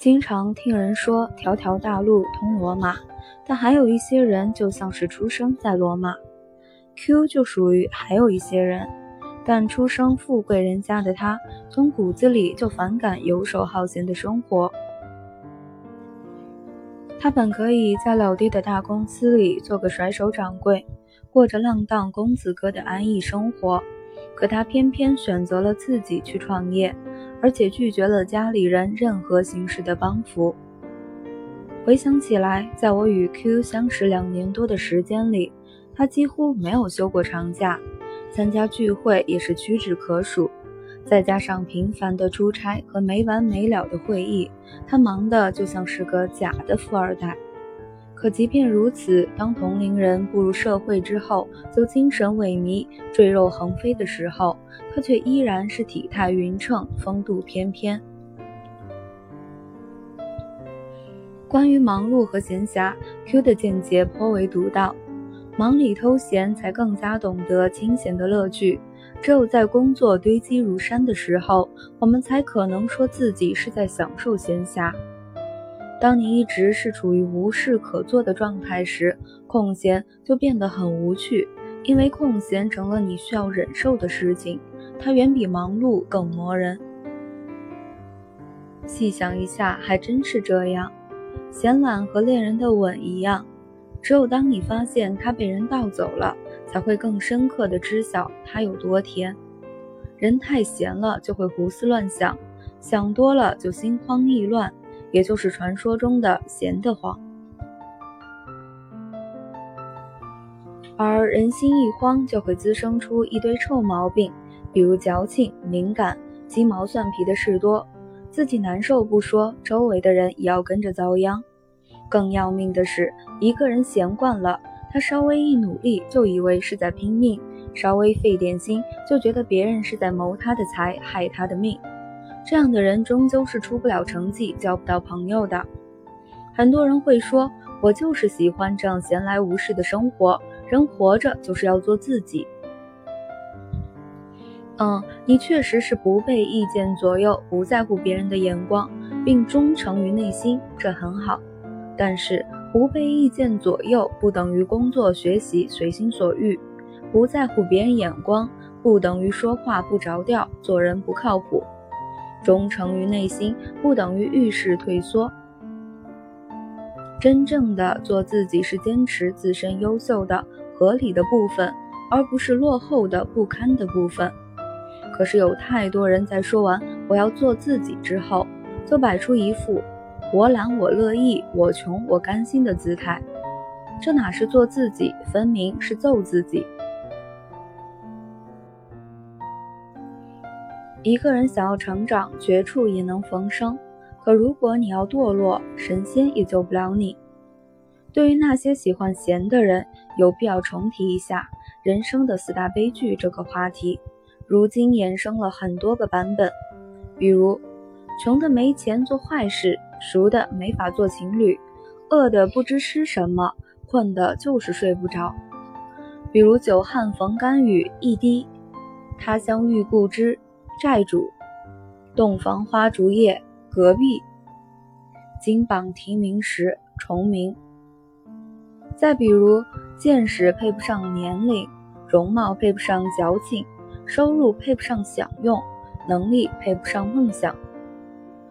经常听人说条条大路通罗马，但还有一些人就像是出生在罗马。Q 就属于还有一些人，但出生富贵人家的他，从骨子里就反感游手好闲的生活。他本可以在老爹的大公司里做个甩手掌柜，过着浪荡公子哥的安逸生活。可他偏偏选择了自己去创业，而且拒绝了家里人任何形式的帮扶。回想起来，在我与 Q 相识两年多的时间里，他几乎没有休过长假，参加聚会也是屈指可数。再加上频繁的出差和没完没了的会议，他忙得就像是个假的富二代。可即便如此，当同龄人步入社会之后，就精神萎靡、赘肉横飞的时候，他却依然是体态匀称、风度翩翩。关于忙碌和闲暇，Q 的见解颇为独到。忙里偷闲，才更加懂得清闲的乐趣。只有在工作堆积如山的时候，我们才可能说自己是在享受闲暇。当你一直是处于无事可做的状态时，空闲就变得很无趣，因为空闲成了你需要忍受的事情，它远比忙碌更磨人。细想一下，还真是这样。闲懒和恋人的吻一样，只有当你发现它被人盗走了，才会更深刻的知晓它有多甜。人太闲了，就会胡思乱想，想多了就心慌意乱。也就是传说中的闲得慌，而人心一慌，就会滋生出一堆臭毛病，比如矫情、敏感、鸡毛蒜皮的事多，自己难受不说，周围的人也要跟着遭殃。更要命的是，一个人闲惯了，他稍微一努力，就以为是在拼命；稍微费点心，就觉得别人是在谋他的财，害他的命。这样的人终究是出不了成绩、交不到朋友的。很多人会说：“我就是喜欢这样闲来无事的生活。”人活着就是要做自己。嗯，你确实是不被意见左右，不在乎别人的眼光，并忠诚于内心，这很好。但是，不被意见左右不等于工作学习随心所欲；不在乎别人眼光不等于说话不着调、做人不靠谱。忠诚于内心，不等于遇事退缩。真正的做自己，是坚持自身优秀的、合理的部分，而不是落后的、不堪的部分。可是有太多人在说完“我要做自己”之后，就摆出一副“我懒我乐意，我穷我甘心”的姿态，这哪是做自己，分明是揍自己。一个人想要成长，绝处也能逢生。可如果你要堕落，神仙也救不了你。对于那些喜欢闲的人，有必要重提一下人生的四大悲剧这个话题。如今衍生了很多个版本，比如穷的没钱做坏事，熟的没法做情侣，饿的不知吃什么，困的就是睡不着。比如久旱逢甘雨，一滴他乡遇故知。债主，洞房花烛夜，隔壁，金榜题名时重名。再比如，见识配不上年龄，容貌配不上矫情，收入配不上享用，能力配不上梦想。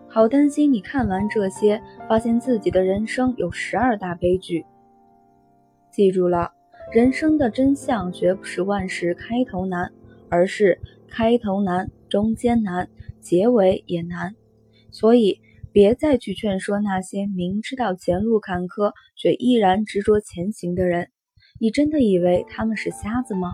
好担心你看完这些，发现自己的人生有十二大悲剧。记住了，人生的真相绝不是万事开头难，而是开头难。中间难，结尾也难，所以别再去劝说那些明知道前路坎坷却依然执着前行的人。你真的以为他们是瞎子吗？